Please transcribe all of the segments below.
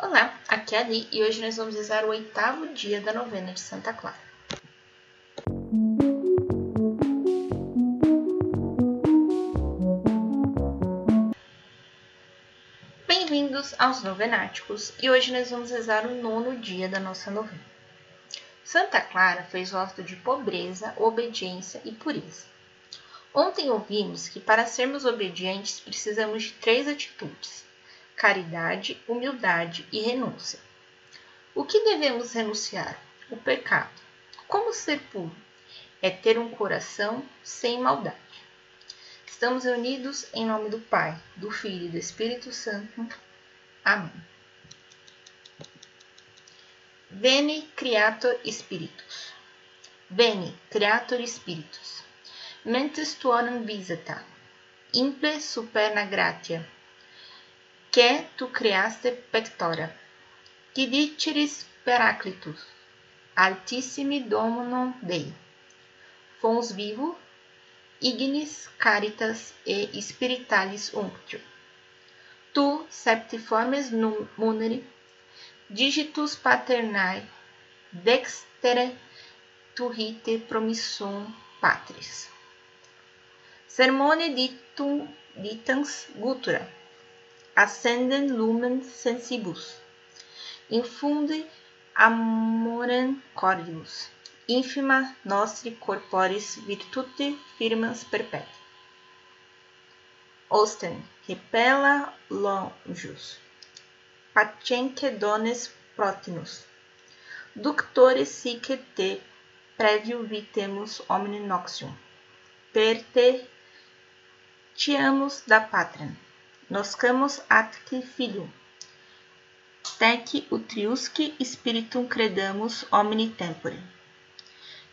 Olá, aqui é a Ali e hoje nós vamos rezar o oitavo dia da novena de Santa Clara. Bem-vindos aos Novenáticos e hoje nós vamos rezar o nono dia da nossa novena. Santa Clara fez voto de pobreza, obediência e pureza. Ontem ouvimos que para sermos obedientes precisamos de três atitudes caridade, humildade e renúncia. O que devemos renunciar? O pecado. Como ser puro? É ter um coração sem maldade. Estamos reunidos em nome do Pai, do Filho e do Espírito Santo. Amém. Veni Creator Spiritus. Veni Creator Spiritus. Mentes tuorum visita. Imple superna gratia que tu creaste pectora. Diceris Peraclitus, altissimi Dominum Dei, fons vivo, ignis caritas e spiritualis unctio. Tu septiformes muneri, digitus paternae, dextere turrite promissum patris. Sermone ditum ditans gutura ascendem lumen sensibus, infunde amorem cordius, infima nostri corporis virtute firmas perpetua. Osten, repella longius, patiente dones protinus, ductores sic te previo vitemus omni noxium, per te tiamus da patrem noscamus atque filium. Tec utriusque spiritum credamus omni tempore.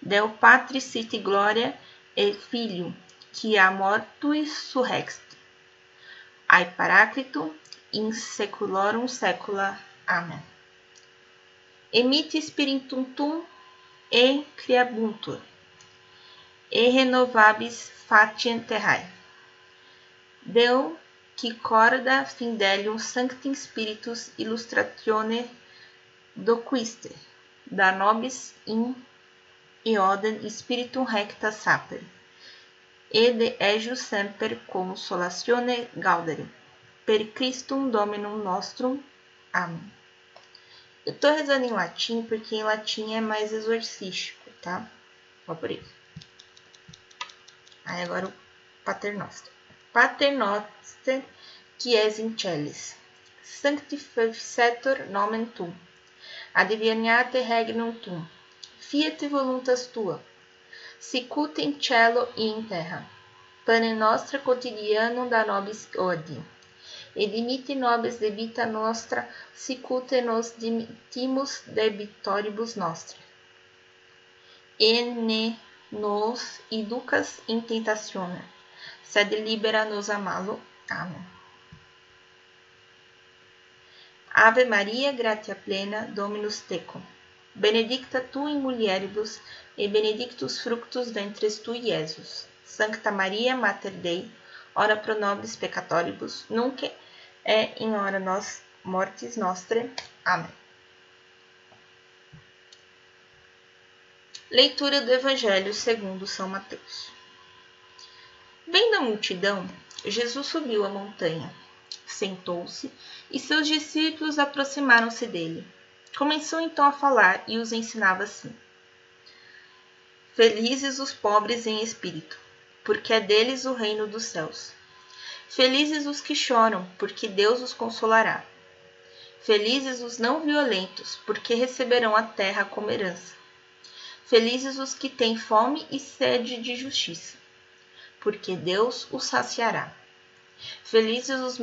Deo Patri sit gloria e Filium, qui a mortuis surrexit. Ai Paraclito in seculorum secula. Amen. Emite spiritum tum e criabuntur, e renovabis fatiem terrae. Deo qui corda fidelium sanctim spiritus illustratione doquiste, da nobis in iodem spiritum recta saper, e de ejus semper consolatione gaudere, per Christum Dominum nostrum. Amém. Eu tô rezando em latim porque em latim é mais exorcístico, tá? Só por isso. Aí agora o Pater Noster. Pater noster, qui es in celis, sanctificetur nomen tuum, adveniate regnum tuum, fiat voluntas tua, sicut in cielo e in terra. Pane nostra quotidiano da nobis odi, et dimite nobis debita nostra, sicut nos dimitimus debitoribus nostri. E ne nos educas in tentatione, sed libera-nos amá-lo. Amém. Ave Maria, gratia plena, Dominus tecum. Benedicta tu in mulieribus, e benedictus fructus ventris tui, Iesus. Sancta Maria, Mater Dei, ora pro nobis peccatoribus, nunc et in hora nos mortis nostre. Amém. Leitura do Evangelho segundo São Mateus. Vendo a multidão, Jesus subiu a montanha, sentou-se e seus discípulos aproximaram-se dele. Começou então a falar e os ensinava assim: Felizes os pobres em espírito, porque é deles o reino dos céus. Felizes os que choram, porque Deus os consolará. Felizes os não violentos, porque receberão a terra como herança. Felizes os que têm fome e sede de justiça porque Deus os saciará. Felizes os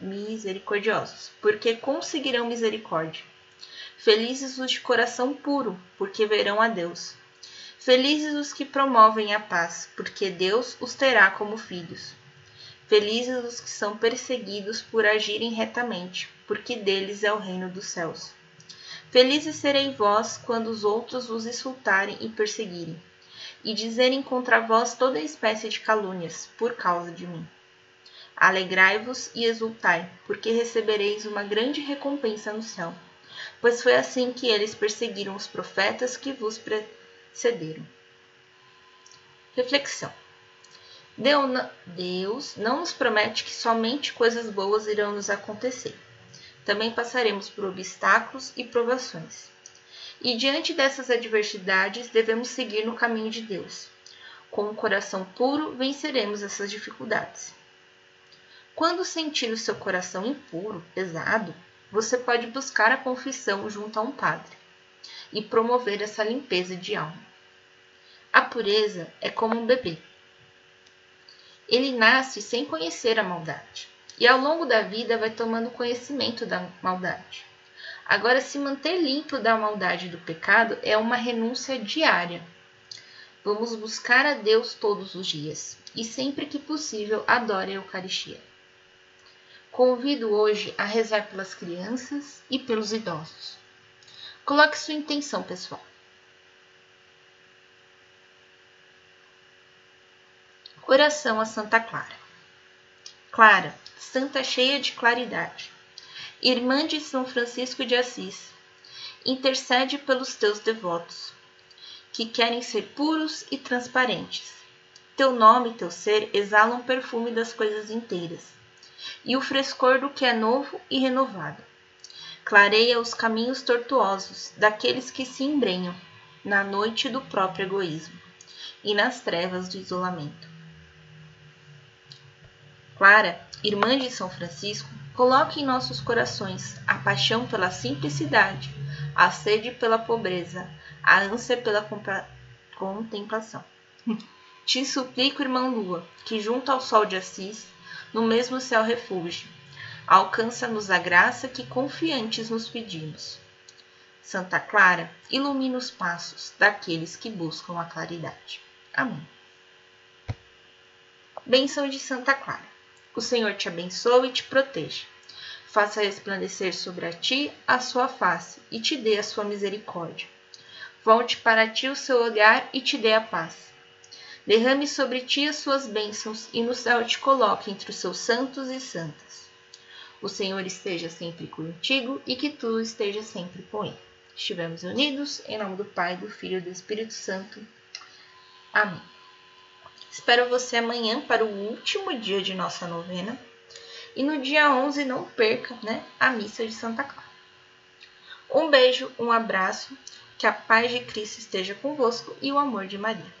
misericordiosos, porque conseguirão misericórdia. Felizes os de coração puro, porque verão a Deus. Felizes os que promovem a paz, porque Deus os terá como filhos. Felizes os que são perseguidos por agirem retamente, porque deles é o reino dos céus. Felizes serei vós quando os outros vos insultarem e perseguirem e dizerem contra vós toda espécie de calúnias, por causa de mim. Alegrai-vos e exultai, porque recebereis uma grande recompensa no céu. Pois foi assim que eles perseguiram os profetas que vos precederam. Reflexão. Deus não nos promete que somente coisas boas irão nos acontecer. Também passaremos por obstáculos e provações. E diante dessas adversidades, devemos seguir no caminho de Deus. Com um coração puro, venceremos essas dificuldades. Quando sentir o seu coração impuro, pesado, você pode buscar a confissão junto a um padre e promover essa limpeza de alma. A pureza é como um bebê. Ele nasce sem conhecer a maldade e ao longo da vida vai tomando conhecimento da maldade. Agora, se manter limpo da maldade do pecado é uma renúncia diária. Vamos buscar a Deus todos os dias e sempre que possível adore a Eucaristia. Convido hoje a rezar pelas crianças e pelos idosos. Coloque sua intenção pessoal. Oração a Santa Clara. Clara, santa cheia de claridade, irmã de São Francisco de Assis, intercede pelos teus devotos, que querem ser puros e transparentes. Teu nome e teu ser exalam o perfume das coisas inteiras, e o frescor do que é novo e renovado. Clareia os caminhos tortuosos daqueles que se embrenham na noite do próprio egoísmo e nas trevas do isolamento. Clara, irmã de São Francisco, coloque em nossos corações a paixão pela simplicidade, a sede pela pobreza, a ânsia pela contemplação. Te suplico, irmã Lua, que junto ao sol de Assis, no mesmo céu refúgio, alcança-nos a graça que confiantes nos pedimos. Santa Clara, ilumina os passos daqueles que buscam a claridade. Amém. Bênção de Santa Clara. O Senhor te abençoe e te proteja. Faça resplandecer sobre ti a sua face e te dê a sua misericórdia. Volte para ti o seu olhar e te dê a paz. Derrame sobre ti as suas bênçãos e no céu te coloque entre os seus santos e santas. O Senhor esteja sempre contigo e que tu estejas sempre com ele. Estivemos unidos em nome do Pai, do Filho e do Espírito Santo. Amém. Espero você amanhã para o último dia de nossa novena. E no dia 11 não perca, né, a missa de Santa Clara. Um beijo, um abraço, que a paz de Cristo esteja convosco e o amor de Maria.